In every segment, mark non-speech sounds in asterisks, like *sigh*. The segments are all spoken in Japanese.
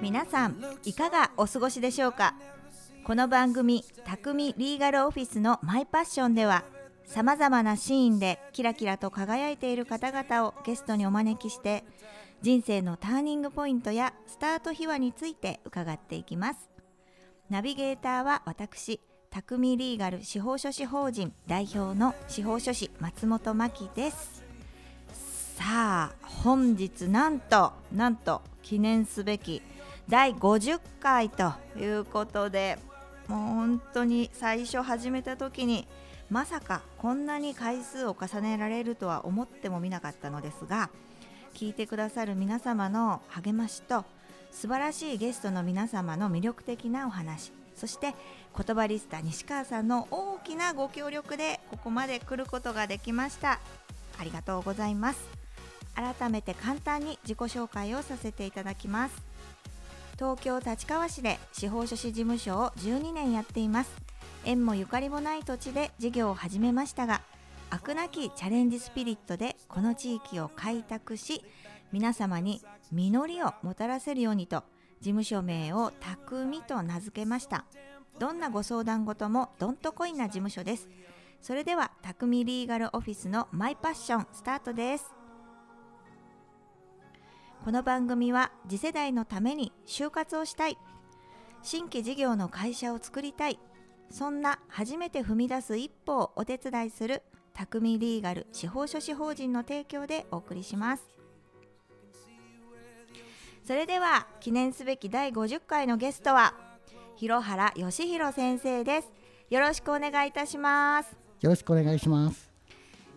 皆さんいかがお過ごしでしょうか？この番組「匠リーガルオフィスのマイパッション」ではさまざまなシーンでキラキラと輝いている方々をゲストにお招きして人生のターニングポイントやスタート秘話について伺っていきます。ナビゲーターは私匠リーガル司法書士法人代表の司法書士松本真希です。さあ本日なんとなんと記念すべき第50回ということでもう本当に最初始めた時にまさかこんなに回数を重ねられるとは思ってもみなかったのですが聞いてくださる皆様の励ましと素晴らしいゲストの皆様の魅力的なお話そして言葉リスタ西川さんの大きなご協力でここまで来ることができました。ありがとうございます。改めて簡単に自己紹介をさせていただきます。東京立川市で司法書士事務所を12年やっています。縁もゆかりもない土地で事業を始めましたが飽くなきチャレンジスピリットでこの地域を開拓し皆様に実りをもたらせるようにと事務所名を匠と名付けました。どんなご相談事もどんとこいな事務所です。それでは匠リーガルオフィスのマイパッションスタートです。この番組は次世代のために就活をしたい。新規事業の会社を作りたい。そんな初めて踏み出す一歩をお手伝いする匠リーガル司法書士法人の提供でお送りします。それでは記念すべき第50回のゲストは広原義弘先生です。よろしくお願いいたします。よろしくお願いします。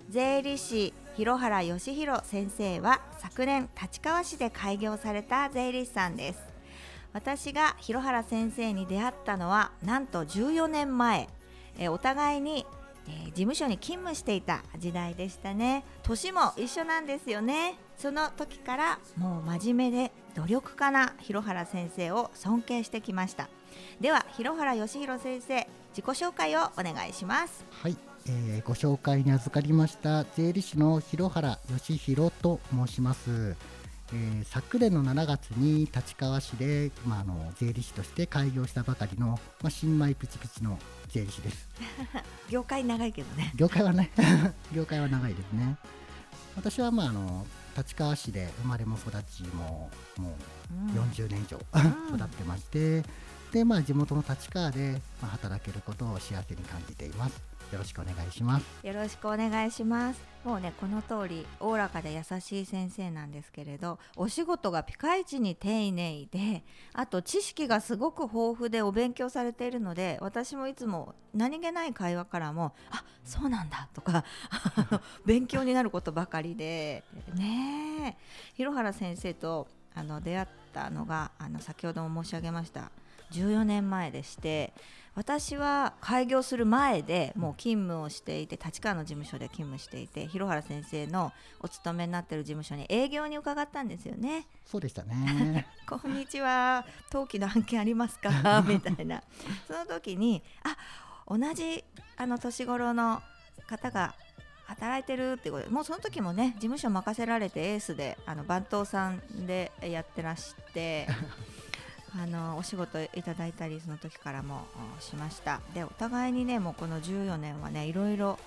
税理士広原義弘先生は昨年立川市で開業された税理士さんです。私が広原先生に出会ったのはなんと14年前。えお互いに、えー事務所に勤務していた時代でしたね。年も一緒なんですよね。その時からもう真面目で努力家な広原先生を尊敬してきました。では広原義弘先生自己紹介をお願いします。はい、えーご紹介に預かりました税理士の広原義弘と申します。えー昨年の7月に立川市で、まあ、あの税理士として開業したばかりの、まあ、新米プチプチの税理士です。*laughs* 業界長いけどね業界はね *laughs* 業界は長いですね。私は、まあ、あの立川市で生まれも育ちももう40年以上、*laughs* 育ってましてで、まあ、地元の立川で、まあ、働けることを幸せに感じています。よろしくお願いします。よろしくお願いします。もうねこの通りおおらかで優しい先生なんですけれどお仕事がピカイチに丁寧であと知識がすごく豊富でお勉強されているので私もいつも何気ない会話からも「あそうなんだ」とか *laughs* 勉強になることばかりでねえ。広原先生とあの出会ったのがあの先ほども申し上げました14年前でして私は開業する前でもう勤務をしていて立川の事務所で勤務していて広原先生のお勤めになっている事務所に営業に伺ったんですよね。そうでしたね。*laughs* こんにちは。登記の案件ありますか？*laughs* みたいな。その時にあ同じあの年頃の方が働いてるってことでもうその時もね事務所任せられてエースであの番頭さんでやってらしてあのお仕事いただいたりその時からもしました。でお互いにねもうこの14年はねいろいろ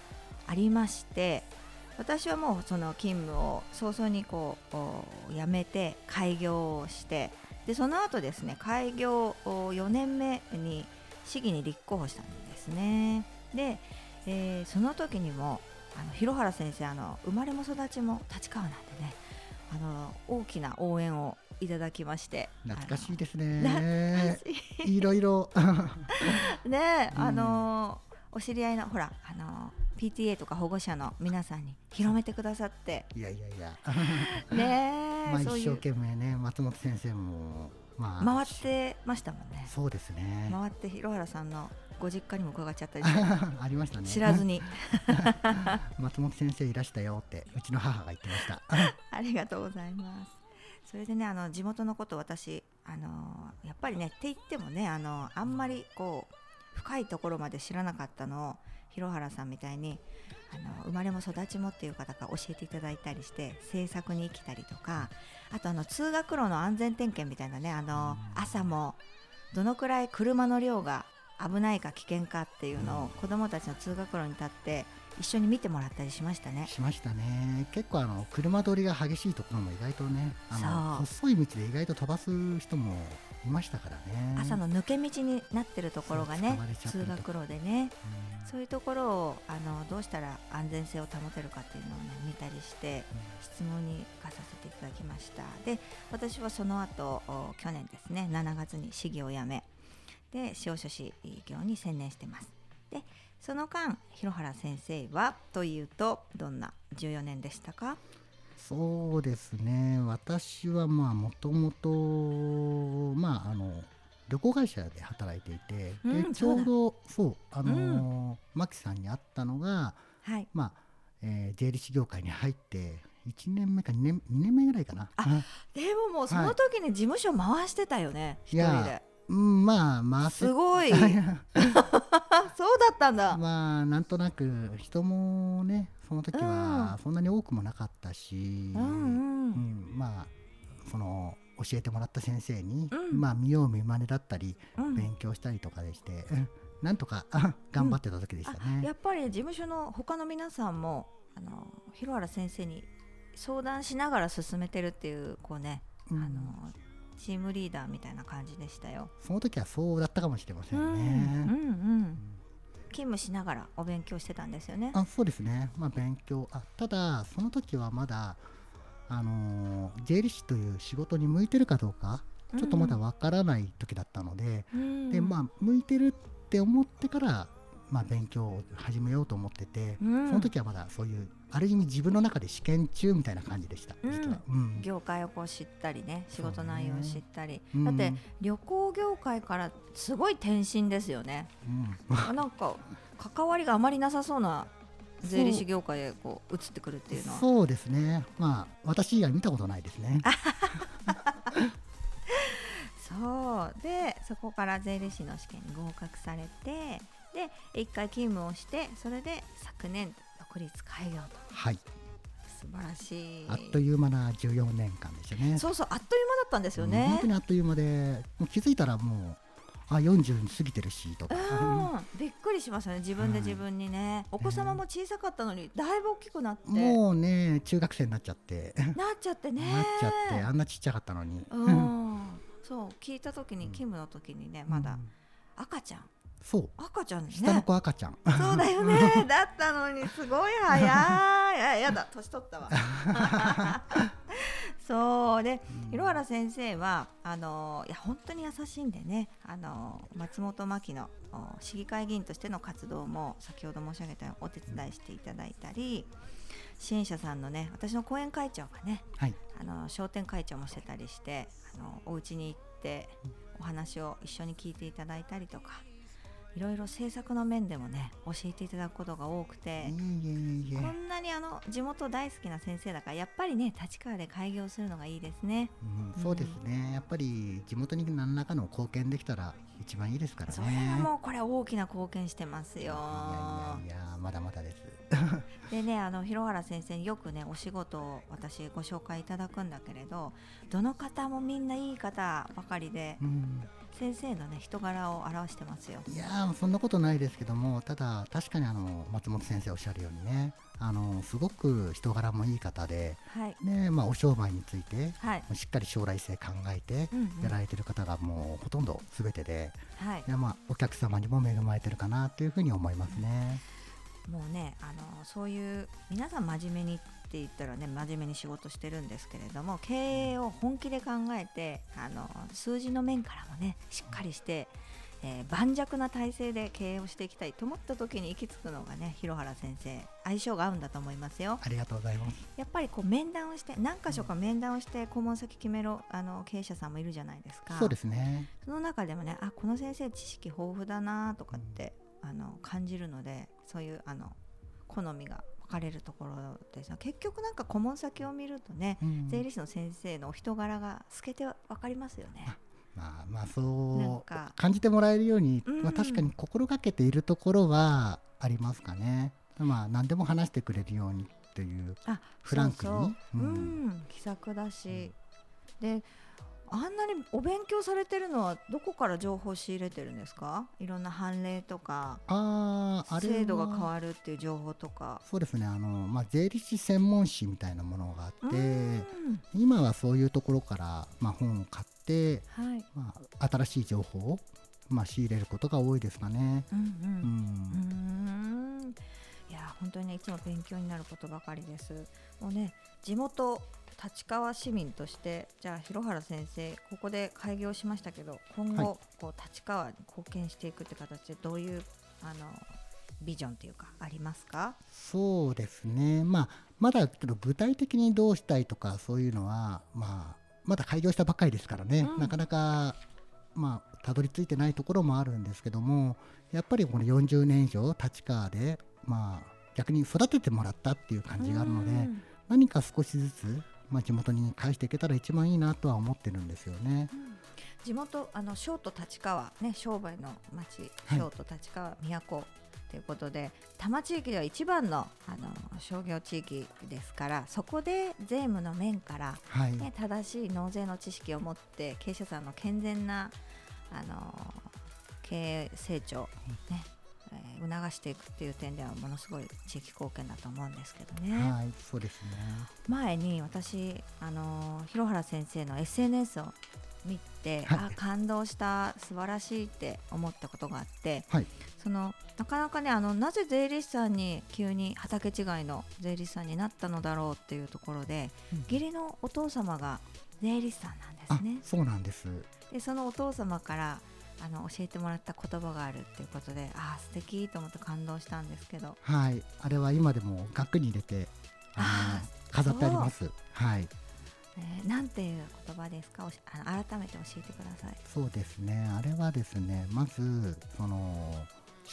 ありまして私はもうその勤務を早々にこう辞めて開業をしてでその後ですね開業4年目に市議に立候補したんですね。で、えーその時にもあの広原先生あの生まれも育ちも立川なんでねあの大きな応援をいただきまして。懐かしいですね。い。いろいろ。*laughs* ねあのーお知り合いのほらあのー PTA とか保護者の皆さんに広めてくださって。いやいやいや。*laughs* ねえ、*laughs* まあ一生懸命ね松本先生もまあ回ってましたもんね。そうですね。回って広原さんのご実家にも伺っちゃったりありましたね。知らずに。松本先生いらしたよってうちの母が言ってました。ありがとうございますそれでねあの地元のこと私あのやっぱりねって言ってもねあのあんまりこう深いところまで知らなかったのを広原さんみたいにあの生まれも育ちもっていう方から教えていただいたりして制作に来たりとかあとあの通学路の安全点検みたいなねあの朝もどのくらい車の量が危ないか危険かっていうのを子どもたちの通学路に立って一緒に見てもらったりしましたね。しましたね。結構あの車通りが激しいところも意外とねあの細い道で意外と飛ばす人もいましたからね。朝の抜け道になってるところがね通学路でね。うん。そういうところをあのどうしたら安全性を保てるかっていうのをね見たりして質問に行かさせていただきました。で私はその後お去年ですね7月に市議を辞めで司法書士業に専念してますでその間広原先生はというとどんな14年でしたか？そうですね。私はまあもともとまああの旅行会社で働いていて、うんでちょうどそうあのーマキさんに会ったのがはい。まあ、えー税理士業界に入って1年目か2年2年目ぐらいかな。あうん。でももうその時に事務所回してたよね、一いや人で。うんまあまあすごい。*laughs* そうだったんだ、まあなんとなく人もねその時はそんなに多くもなかったし、うんうん。うんまあその教えてもらった先生に、うん。まあ見よう見まねだったり、うん。勉強したりとかでして、うんなんとかあ *laughs* 頑張ってた時でしたね。やっぱり事務所の他の皆さんもあの広原先生に相談しながら進めてるっていうこうね、うん。あのチームリーダーみたいな感じでしたよ。その時はそうだったかもしれませうんんね。うんうん勤務しながらお勉強してたんですよね。あそうですね、まあ、勉強あただその時はまだあのー税理士という仕事に向いてるかどうかちょっとまだわからない時だったので、うんでまあ向いてるって思ってから、まあ、勉強を始めようと思ってて、うんその時はまだそういうある意味自分の中で試験中みたいな感じでした、うん。業界をこう知ったりね仕事内容を知ったり、うん。だって旅行業界からすごい転身ですよね。うん。あなんか関わりがあまりなさそうな税理士業界へこう移ってくるっていうのは。そうですね。まあ私以外見たことないですね。*laughs* そう。でそこから税理士の試験に合格されてで一回勤務をしてそれで昨年独立開業と。はい。素晴らしい。あっという間な14年間でしたね。そうそうあっという間だったんですよね。うん本当にあっという間でもう気づいたらもうあ40に過ぎてるしとか、うん。びっくりしましたね。自分で自分にね、お子様も小さかったのにだいぶ大きくなって。もうね中学生になっちゃって。なっちゃってね。なっちゃってあんなちっちゃかったのに、うん。そう聞いた時に勤務の時にねまだうん。赤ちゃんそう。赤ちゃんね。下の子赤ちゃん、そうだよね。*laughs* だったのにすごい早い。*laughs* あやだ年取ったわ。*laughs* そうで広原先生はあのいや本当に優しいんでね。あの松本真希のお市議会議員としての活動も先ほど申し上げたようにお手伝いしていただいたり支援者さんのね私の後援会長がねはい。あの商店会長もしてたりしてあのお家に行ってお話を一緒に聞いていただいたりとかいろいろ政策の面でもね教えていただくことが多くてこんなにあの地元大好きな先生だからやっぱりね立川で開業するのがいいですね。うん、そうですね、やっぱり地元に何らかの貢献できたら一番いいですからね。それはもうこれ大きな貢献してますよ。いやいやいや、まだまだです。*laughs* でねあの広原先生によくねお仕事を私ご紹介いただくんだけれどどの方もみんないい方ばかりでうん、先生のね人柄を表してますよ。いやーそんなことないですけどもただ確かにあの松本先生おっしゃるようにねあのすごく人柄もいい方で、はい。ねまあ、お商売についてはい。しっかり将来性考えてうんうん。やられてる方がもうほとんど全てで、はい。いやまあ、お客様にも恵まれてるかなというふうに思いますね。もうねあのそういう皆さん真面目にって言ったらね真面目に仕事してるんですけれども経営を本気で考えてあの数字の面からもねしっかりして、えー盤石な体制で経営をしていきたいと思った時に行き着くのがね広原先生相性が合うんだと思いますよ。ありがとうございます。やっぱりこう面談をして何箇所か面談をして顧問先決めろあの経営者さんもいるじゃないですか。そうですね。その中でもねあこの先生知識豊富だなとかって、あの感じるのでそういうあの好みが分かれるところです結局なんか顧問先を見るとね、うん。税理士の先生のお人柄が透けて分かりますよね。まあまあそうか。感じてもらえるように、うん。まあ、確かに心がけているところはありますかね。まあ何でも話してくれるようにというあフランクに。そうそう。ううん。ん、気さくだし、であんなにお勉強されてるのはどこから情報を仕入れてるんですか？いろんな判例とかあ制度が変わるっていう情報とか。そうですね。あの、まあ、税理士専門誌みたいなものがあうってん。今はそういうところから、まあ、本を買って、はい。まあ、新しい情報を、まあ、仕入れることが多いですかね。うんううん。うんん。いや本当にねいつも勉強になることばかりです。もうね地元立川市民としてじゃあ広原先生ここで開業しましたけど今後、はい。こう立川に貢献していくって形でどういうあのビジョンというかありますか？そうですね、まあ、まだちょっと具体的にどうしたいとかそういうのは、まあ、まだ開業したばっかりですからね、うん。なかなか、まあ、たどり着いてないところもあるんですけどもやっぱりこの40年以上立川で、まあ、逆に育ててもらったっていう感じがあるので、うん。何か少しずつ、まあ、地元に返していけたら一番いいなとは思ってるんですよね。地元あの小都立川ね商売の町はい小都立川都ということで多摩地域では一番のあの商業地域ですからそこで税務の面から、はい、ね、正しい納税の知識を持って経営者さんの健全なあの経営成長、ねえー促していくっていう点ではものすごい地域貢献だと思うんですけどね。はい、そうですね。前に私あの広原先生の SNS を見て、はいあ感動した素晴らしいって思ったことがあってはい、そのなかなかねあのなぜ税理士さんに急に畑違いの税理士さんになったのだろうっていうところで、うん義理のお父様が税理士さんなんであすね。そうなんです。でそのお父様からあの教えてもらった言葉があるっていうことであー素敵と思って感動したんですけどはい、あれは今でも額に入れてあの飾ってあります。はい、えーなんていう言葉ですか？おしあの改めて教えてください。そうですね。あれはですね、まずその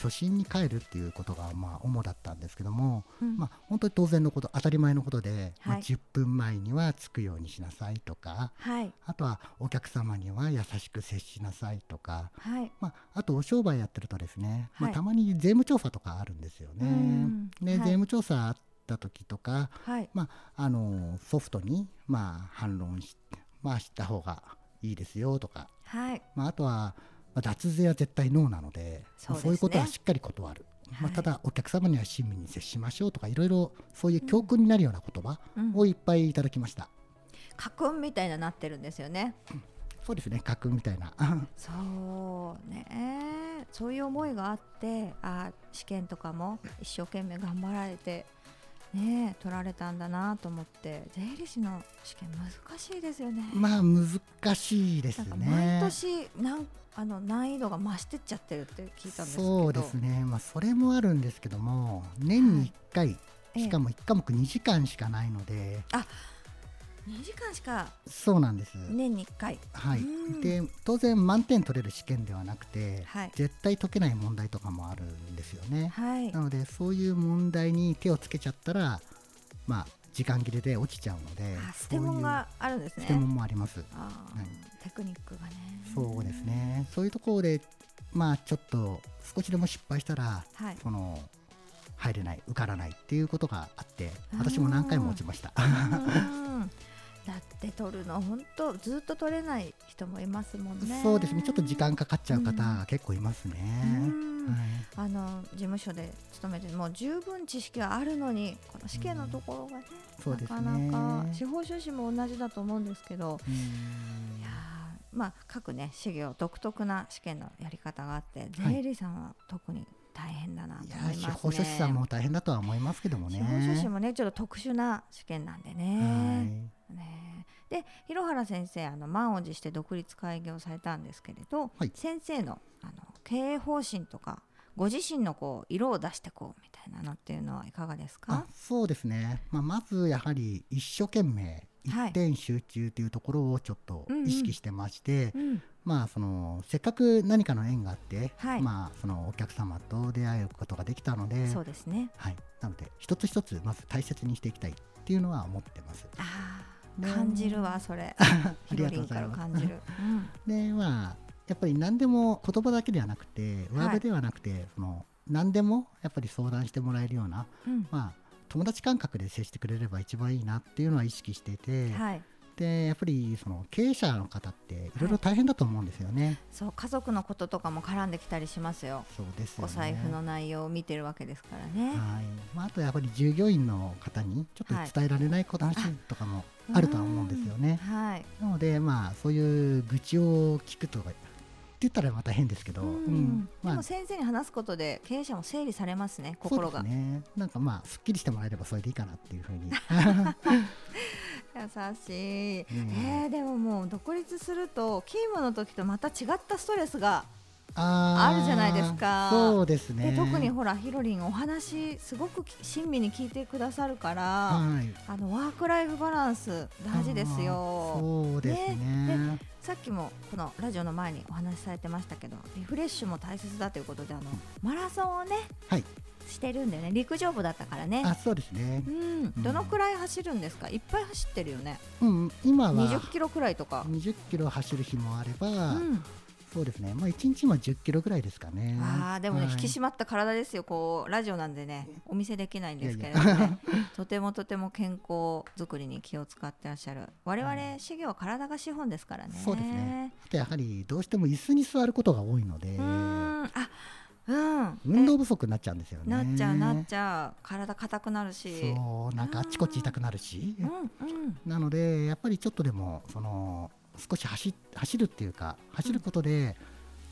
初心に帰るっていうことがまあ主だったんですけども、うん。まあ本当に当然のこと、当たり前のことで、まあはい10分前には着くようにしなさいとか、はい。あとはお客様には優しく接しなさいとか、はい。まあ、あとお商売やってるとですね、まあ、はい。たまに税務調査とかあるんですよね。うん。で、はい。税務調査あった時とか、はい。まあ、あのソフトに、まあ、反論し,、まあ、した方がいいですよとか、はい。まあ、あとは、まあ、脱税は絶対ノーなのでそうね。まあそういうことはしっかり断る、まあ、はいただお客様には親身に接しましょうとかいろいろそういう教訓になるような言葉うん。をいっぱいいただきました、家訓みたいななってるんですよね。そうですね。家訓みたいな。*laughs* そうね。そういう思いがあってあ試験とかも一生懸命頑張られてね取られたんだなと思って税理士の試験難しいですよね。まあ難しいですね。毎年なんあの難易度が増してっちゃってるって聞いたんですけど。そうですね、まあ、それもあるんですけども年に1回、ええしかも1科目2時間しかないので2時間しかそうなんです、年に1回。はい。うん。で当然満点取れる試験ではなくて、はい。絶対解けない問題とかもあるんですよね、はい。なのでそういう問題に手をつけちゃったらまあ時間切れで落ちちゃうのであステモンがあるんですね。そういうステモンもあります。はい。テクニックがね。そうですね。そういうところでまあちょっと少しでも失敗したらはい。その入れない受からないっていうことがあって私も何回も落ちました。うんだって取るの本当ずっと取れない人もいますもんね。そうですね。ちょっと時間かかっちゃう方が結構いますね、うん。はい。あの事務所で勤めてもう十分知識はあるのにこの試験のところがね、ね。なかなか司法書士も同じだと思うんですけどうん。いやーまあ各ね事業独特な試験のやり方があって税理士さんは特に大変だなと思いますね。司法書士さんも大変だとは思いますけどもね。司法書士もねちょっと特殊な試験なんでね。ね。で広原先生あの満を持して独立開業されたんですけれど、はい。先生のあの経営方針とかご自身のこう色を出してこうみたいなのっていうのはいかがですあかそうですね、まあ、まずやはり一生懸命はい。一点集中というところをちょっと意識してまして、うん。まあそのせっかく何かの縁があって、はい。まあそのお客様と出会えることができたので、そうですね。はい、なので一つ一つまず大切にしていきたいっていうのは思ってます。あ感じるわそれ。*laughs* あヒりがとうございます。る、うん。でまあやっぱり何でも言葉だけではなくてワードではなくて、その何でもやっぱり相談してもらえるような、うん。まあ、友達感覚で接してくれれば一番いいなっていうのは意識していて、はいでやっぱりその経営者の方っていろいろ大変だと思うんですよね。そう家族のこととかも絡んできたりしますよそうですよねお財布の内容を見てるわけですからねはいまあ、あとやっぱり従業員の方にちょっと伝えられないこと話とかもあるとは思うんですよね。はいなのでまあそういう愚痴を聞くとかって言ったらまた変ですけど、うんまあも先生に話すことで経営者も整理されますね心が、ね。なんかまあすっきりしてもらえればそれでいいかなっていうふうに。*laughs* 優しい、うんえーでももう独立すると勤務の時とまた違ったストレスがあるじゃないですかそうですね。で特にほらひろりんお話すごくき親身に聞いてくださるから、はい。あのワークライフバランス大事ですよ。そうですね。さっきもこのラジオの前にお話しされてましたけどリフレッシュも大切だということであのマラソンをねはい。してるんでね。陸上部だったからね。あ、そうですね。う。ん。どのくらい走るんですか？いっぱい走ってるよね。うん、今は20キロくらいとか、20キロ走る日もあれば、うん、そうですね。まあ一日も10キロぐらいですかね。あーでもね、はい。引き締まった体ですよ。こうラジオなんでねお見せできないんですけれどもね。*laughs* とてもとても健康づくりに気を使ってらっしゃる。我々修行は体が資本ですからね。そうですね。あとやはりどうしても椅子に座ることが多いので。う、ーん。あうん。運動不足になっちゃうんですよね。なっちゃうなっちゃう。体硬くなるし。そう、なんかあっちこっち痛くなるし。う。んうん。なのでやっぱりちょっとでもその少し走走るっていうか走ることで、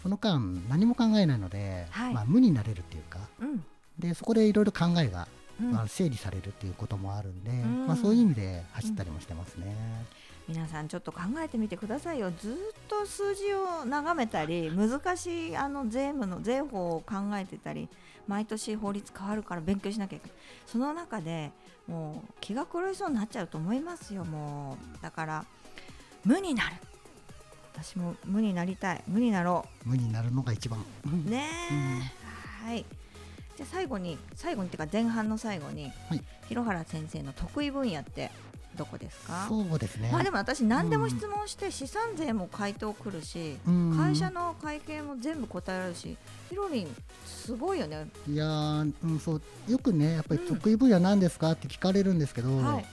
その間何も考えないので、はい。まあ無になれるっていうかうん。でそこでいろいろ考えが、うん。まあ、整理されるっていうこともあるんで、ん。まあ、そういう意味で走ったりもしてますね。皆さんちょっと考えてみてくださいよ。ずっと数字を眺めたり難しいあの税務の税法を考えてたり毎年法律変わるから勉強しなきゃいけない。その中でもう気が狂いそうになっちゃうと思いますよ。もうだから無になる。私も無になりたい。無になろ無になるのが一番。うねえ、はい。じゃあ最後に最後にっていうか前半の最後に、はい。広原先生の得意分野ってどこですか？そうですね。まあでも私何でも質問して資産税も回答くるし、うん。会社の会計も全部答えられるしひろりんすごいよね。いやー、うん、そうよくねやっぱりうん得意分野なんですかって聞かれるんですけど、はい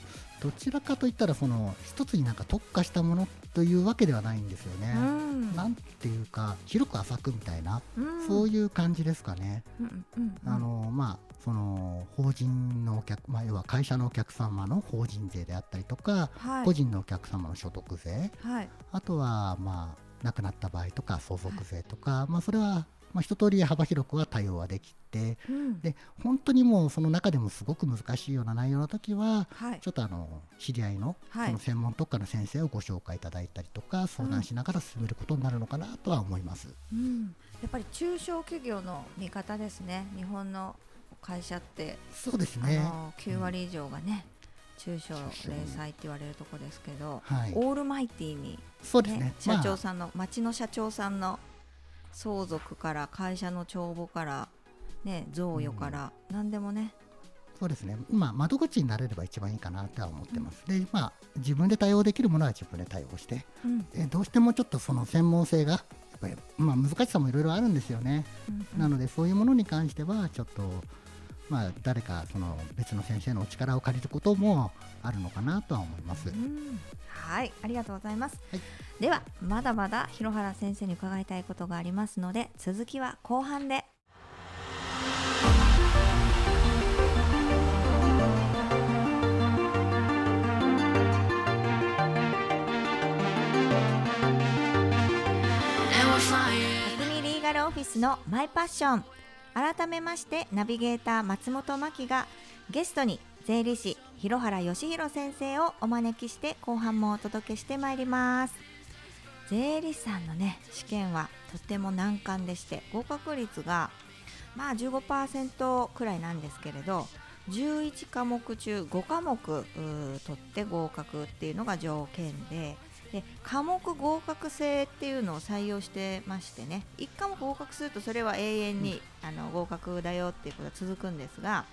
どちらかといったらその一つになんか特化したものというわけではないんですよね。うん。なんていうか広く浅くみたいな、うん。そういう感じですかね。うんうんうんあのまあその法人のお客、まあ、要は会社のお客様の法人税であったりとか、はい。個人のお客様の所得税。はい。あとはまあ亡くなった場合とか相続税とか、まあ、それはまあ一通り幅広くは対応はできてうん。で本当にもうその中でもすごく難しいような内容の時ははい。ちょっとあの知り合いのはい。その専門特化の先生をご紹介いただいたりとか相談しながら進めることになるのかなとは思います。うん。やっぱり中小企業の見方ですね。日本の会社って、そうですあね。の9割以上がね、中小零細って言われるとこですけど、はい。オールマイティにそうですね。ね、社長まあさんの、町の社長さんの相続から会社の帳簿から、ね、贈与から、何でもね、そうですね。まあ窓口になれれば一番いいかなとは思ってます。で、まあ自分で対応できるものは自分で対応して、うんでどうしてもちょっとその専門性がやっぱりまあ難しさもいろいろあるんですよね。うんなのでそういうものに関してはちょっとまあ誰かその別の先生のお力を借りることもあるのかなとは思います。うんはい、ありがとうございます。はいでは、まだまだ広原先生に伺いたいことがありますので、続きは後半で。匠リーガルオフィスのマイパッション改めましてナビゲーター松本真希がゲストに税理士広原義弘先生をお招きして後半もお届けしてまいります。税理士さんのね試験はとても難関でして合格率がまあ15%くらいなんですけれど11科目中5科目取って合格っていうのが条件でで科目合格制っていうのを採用してましてね1科目合格するとそれは永遠に、あの合格だよっていうことが続くんですが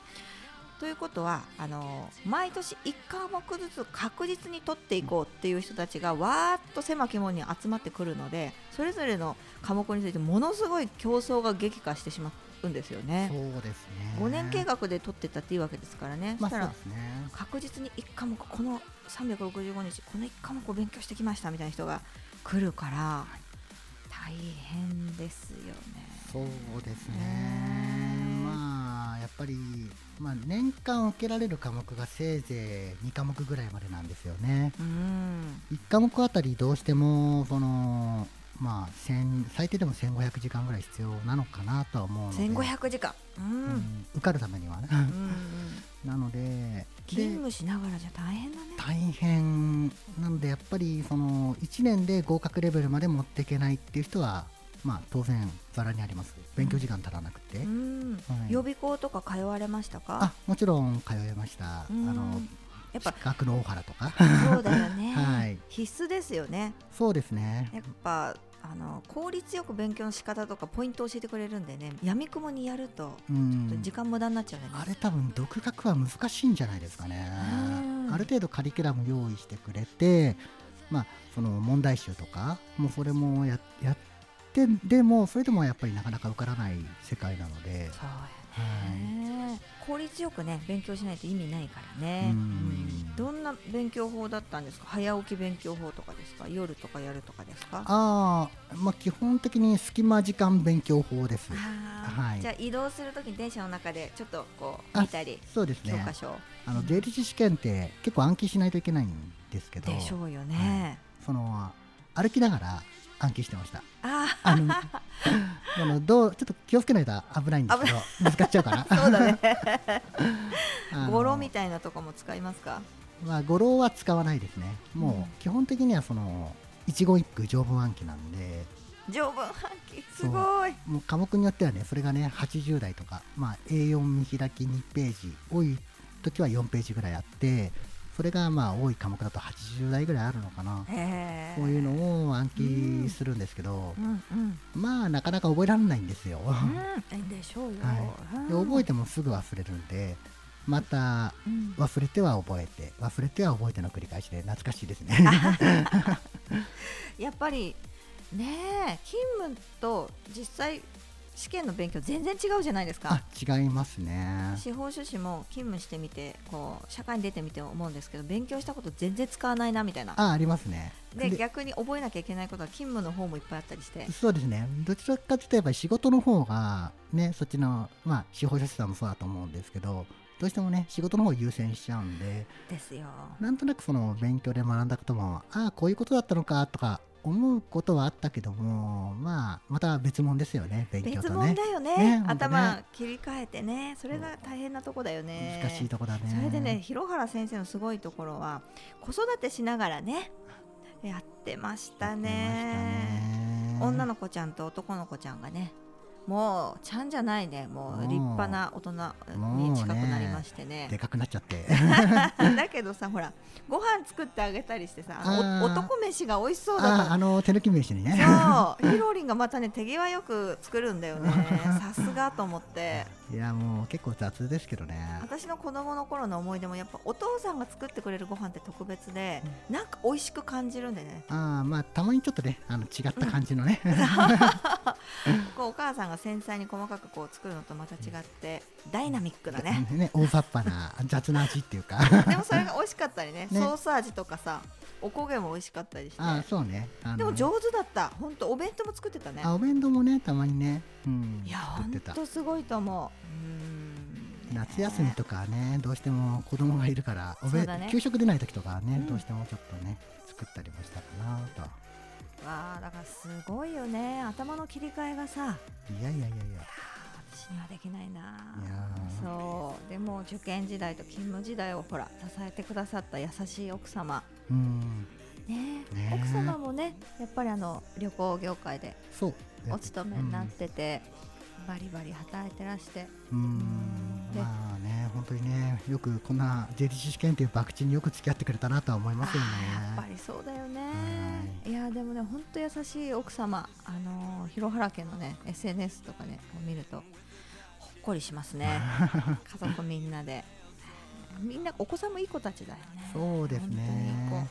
ということはあの毎年1科目ずつ確実に取っていこうっていう人たちがわーっと狭き門に集まってくるのでそれぞれの科目についてものすごい競争が激化してしまうんですよね。そうですね5年計画で取ってったっていいわけですからね。まあそうそしたらですね確実に1科目この365日この1科目を勉強してきましたみたいな人が来るから大変ですよね。そうですねねまあやっぱり、まあ、年間受けられる科目がせいぜい2科目ぐらいまでなんですよねうん1科目あたりどうしてもそのまあ1000最低でも1500時間ぐらい必要なのかなとは思うので。1500時間。うん。うん。受かるためにはね。うんうん *laughs* なので勤で務しながらじゃ大変だね。大変。なのでやっぱりその1年で合格レベルまで持っていけないっていう人はまあ当然ざらにあります。勉強時間足らなくて、うん。はい。予備校とか通われましたあか？もちろん通いました。あうん。のやっぱ資格の大原とか。そうだよね。*laughs* はい。必須ですよね。そうですね。やっぱあの効率よく勉強の仕方とかポイントを教えてくれるんでね。闇雲にやるとうちょっんと時間無駄になっちゃうんだよね。あれ多分独学は難しいんじゃないですかねうんある程度カリキュラム用意してくれてまあその問題集とかもうそれもややってでもそれでもやっぱりなかなか受からない世界なのでそう効率よくね勉強しないと意味ないからね、うん。うん。どんな勉強法だったんですか？早起き勉強法とかですか？夜とかやるとかですか？ああまあ基本的に隙間時間勉強法です。はい。じゃあ移動するときに電車の中でちょっとこうあ見たりそうですね。教科書。あの税理士試験って結構暗記しないといけないんですけど。でしょうよね、その歩きながら暗記してました。ああのあのどうちょっと気をつけないと危ないんですけどぶつかっちゃうから。あ *laughs* そうだね。*laughs* 語呂みたいなとこも使いますか？まあ語呂は使わないですね。うん。もう基本的にはその一語一句条文暗記なんで。条文暗記？すごい。もう科目によってはねそれがね80代とか、まあ、A4 見開き2ページ多い時は4ページぐらいあってそれがまあ多い科目だと80代ぐらいあるのかな。こういうのを暗記するんですけどう、ん。うん。まあなかなか覚えられないんですよ、うん。でしょうよ、はい。で覚えてもすぐ忘れるんでまたうん。忘れては覚えて忘れては覚えての繰り返しで懐かしいですね。*laughs* やっぱりねえ勤務と実際試験の勉強全然違うじゃないですか。あ違いますね。司法書士も勤務してみてこう社会に出てみて思うんですけど勉強したこと全然使わないなみたいな。あありますね。で逆に覚えなきゃいけないことは勤務の方もいっぱいあったりして。そうですね。どちらかといえば仕事の方がねそっちのまあ司法書士さんもそうだと思うんですけどどうしてもね仕事の方を優先しちゃうんで。ですよ。なんとなくその勉強で学んだこともああこういうことだったのかとか思うことはあったけどもまあまた別物ですよね勉強別とね。物だよね。ねね。頭切り替えてね。それが大変なとこだよね。難しいとこだね。それでね広原先生のすごいところは子育てしながらね。やってましたね。女の子ちゃんと男の子ちゃんがねもうちゃんじゃないね。もう立派な大人に近くなりましてね。でかくなっちゃって。*laughs* だけどさほらご飯作ってあげたりしてさ男飯が美味しそうだあかあの手抜き飯にね。らそう。*laughs* ヒロリンがまたね手際よく作るんだよね。さすがと思っていやもう結構雑ですけどね。私の子供の頃の思い出もやっぱお父さんが作ってくれるご飯って特別でなんか美味しく感じるんだよね。ああまあたまにちょっとねあの違った感じのね、*laughs* こうお母さんが繊細に細かくこう作るのとまた違ってダイナミックだね。ね大雑把な雑な味っていうか。でもそれが美味しかったりね。ね。ソース味とかさおこげも美味しかったりして。ああそうね。あのでも上手だった。本当お弁当も作ってたね。あお弁当もねたまにね、うん、いや本当すごいと思う夏休みとかねどうしても子供がいるからおべ、ね。給食出ない時とかはね、うん。どうしてもちょっとね作ったりもしたかなと。わあだからすごいよね。頭の切り替えがさ。いやいやいやいや。私にはできないな。そう。でも受験時代と勤務時代をほら支えてくださった優しい奥様。うん。ね。ね。奥様もねやっぱりあの旅行業界でお勤めになってて、バリバリ働いてらして。うん。まあね本当にねよくこんな税理士試験っていう博打によく付き合ってくれたなとは思いますよね。やっぱりそうだよね。はい。やでもね本当優しい奥様あのー広原家のね SNS とかねを見るとほっこりしますね。*laughs* 家族みんなで。みんなお子さんもいい子たちだよね。そうですね。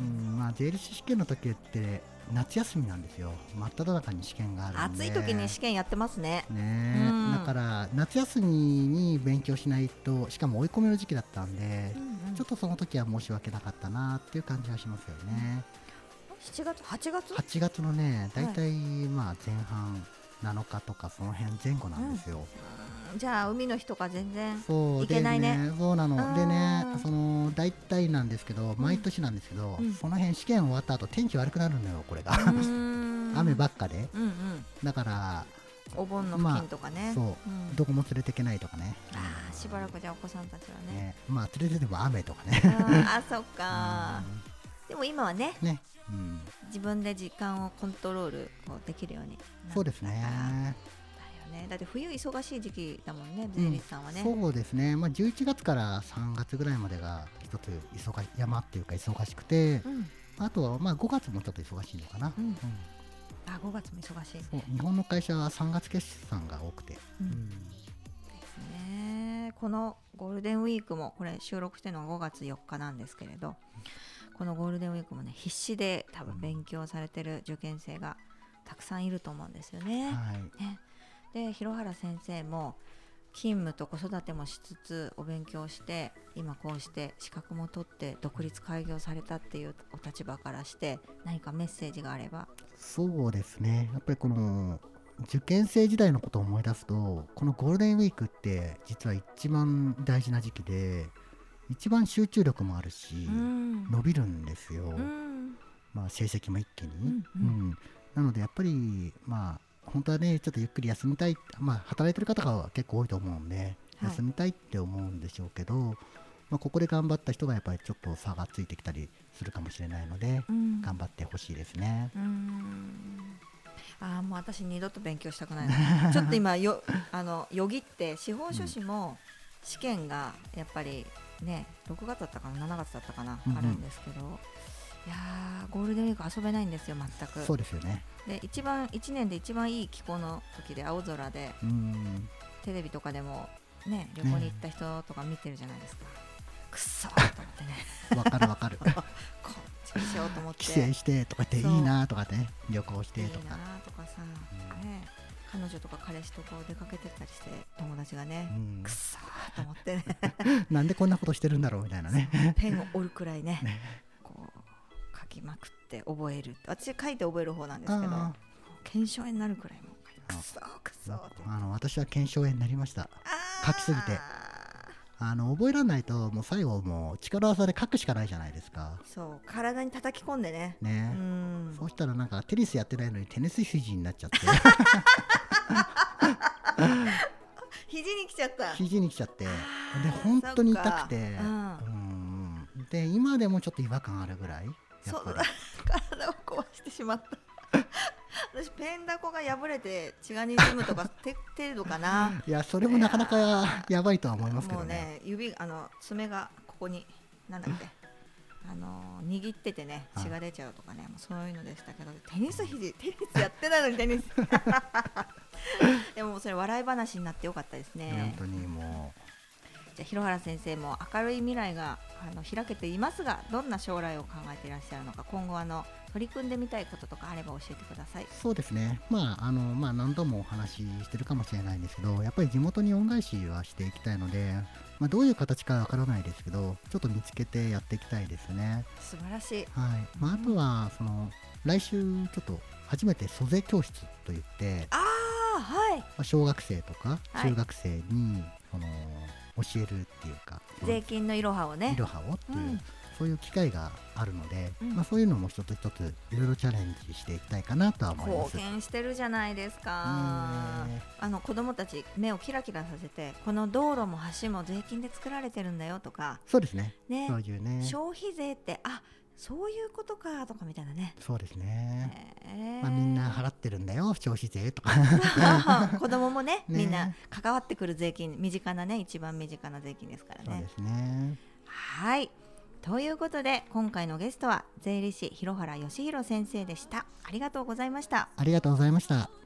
うん。まあ税理士試験の時って夏休みなんですよ。真っ只中に試験があうんるんで。暑い時に試験やってますね。ね。うん。だから夏休みに勉強しないとしかも追い込みの時期だったんで、ちょっとその時は申し訳なかったなっていう感じはしますよね、7月？8月？8月のね大体まあ前半7日とかその辺前後なんですよ、うんじゃあ海の日とか全然そういけないね。でねそうなの。でねその大体なんですけど毎年なんですけど、うん。その辺試験終わった後天気悪くなるのよこれが、雨 *laughs* 雨ばっかで。うんうん。だからお盆の付近とかね、そう、ん。どこも連れてけないとかね。あーしばらくじゃあお子さんたちはね。ね。まあ連れてても雨とかね。あそっか。*laughs* でも今はねうんね、うん、自分で時間をコントロールをできるようにそうですねね。だって冬忙しい時期だもんね税理士さんはね、そうですね、まあ、11月から3月ぐらいまでが一つ忙し山っていうか忙しくて、うん。あとはまあ5月もちょっと忙しいのかな、うん。あ5月も忙しい。日本の会社は3月決算が多くて、うん。うん。ですね。このゴールデンウィークもこれ収録してるのが5月4日なんですけれどこのゴールデンウィークもね必死で多分勉強されてる受験生がたくさんいると思うんですよね。はい。ねで広原先生も勤務と子育てもしつつお勉強して今こうして資格も取って独立開業されたっていうお立場からして何かメッセージがあれば。そうですね。やっぱりこの受験生時代のことを思い出すとこのゴールデンウィークって実は一番大事な時期で一番集中力もあるし、うん。伸びるんですよ、うん。まあ、成績も一気に、うんうん。なのでやっぱりまあ本当はねちょっとゆっくり休みたいまあ働いてる方が結構多いと思うんで、はい。休みたいって思うんでしょうけど、まあ、ここで頑張った人がやっぱりちょっと差がついてきたりするかもしれないので、うん。頑張ってほしいですね。うん。ああもう私二度と勉強したくないな。*laughs* ちょっと今よあのよぎって司法書士も試験がやっぱりね6月だったかな7月だったかな、うんうん。あるんですけどいやーゴールデンウィーク遊べないんですよ全く。そうですよね。で一番1年で一番いい気候の時で青空でうん。テレビとかでもね旅行に行った人とか見てるじゃないですか、くっそーと思ってね。*laughs* わかるわかる。*laughs* こっちにしようと思って。帰省してとかっていいなとかね。旅行していいとか。なとかさ、うん。ね、彼女とか彼氏とこう出かけてたりして友達がね、うん。くっそーと思ってね。*laughs* なんでこんなことしてるんだろうみたいなね。ペンを折るくらいねきまくって覚える。私書いて覚える方なんですけどあ検証炎になるくらいもうくっそーくっそあの私は検証炎になりました。書きすぎて。あの覚えられないともう最後もう力技で書くしかないじゃないですか。そう体に叩き込んでね。うね。ん。そうしたらなんかテニスやってないのにテニス肘になっちゃって。肘に来ちゃった。肘に来ちゃって。で本当に痛くて。うん。で今でもちょっと違和感あるぐらい。やそう体を壊してしまった。*laughs* 私ペンダコが破れて血がにじむとか *laughs* て程度かな。いやそれもなかなかやばいとは思いますけもうどねね指あの爪がここになんだっけ。あの握っててね血が出ちゃうとかねもうそういうのでしたけどテニス肘テニスやってないのにテニス。*laughs* でもそれ笑い話になってよかったですね。本当にもじゃあ広原先生も明るい未来があの開けていますがどんな将来を考えていらっしゃるのか今後あの取り組んでみたいこととかあれば教えてください。うそうですねまああのまあ何度もお話ししてるかもしれないんですけどやっぱり地元に恩返しはしていきたいので、まあ、どういう形かわからないですけどちょっと見つけてやっていきたいですね素晴らしい。はいまあ、あとはその来週ちょっと初めて租税教室といって、ああはい。まあ、小学生とかはい中学生に、その教えるっていうか税金のいろはをね。い。ろはをっていう、うん。そういう機会があるので、うん。まあ、そういうのも一つ一ついろいろチャレンジしていきたいかなとは思います。貢献してるじゃないですか。ね。あの子供たち目をキラキラさせてこの道路も橋も税金で作られてるんだよとか。そうですね。ね。そういうね。消費税ってあそういうことかとかみたいなね。そうですね、えー。まあ、みんな払ってるんだよ消費税とか。*laughs* 子供もねね。みんな関わってくる税金身近なね一番身近な税金ですからね。そうで。すね。はい。ということで今回のゲストは税理士広原義弘先生でした。ありがとうございました。ありがとうございました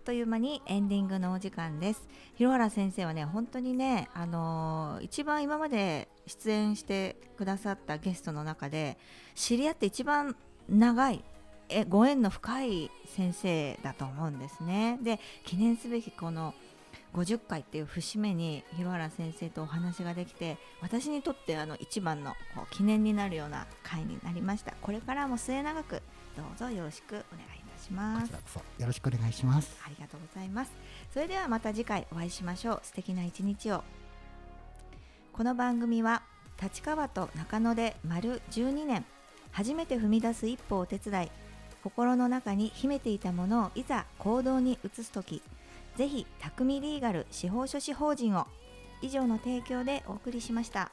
という間にエンディングのお時間です。広原先生はね本当にねあのー一番今まで出演してくださったゲストの中で知り合って一番長いえご縁の深い先生だと思うんですね。で記念すべきこの50回っていう節目に広原先生とお話ができて私にとってあの一番のこう記念になるような回になりました。これからも末永くどうぞよろしくお願いしますよろしくお願いします。ありがとうございます。それではまた次回お会いしましょう。素敵な一日を。この番組は立川と中野で丸12年初めて踏み出す一歩を手伝い心の中に秘めていたものをいざ行動に移す時ぜひ匠リーガル司法書士法人を以上の提供でお送りしました。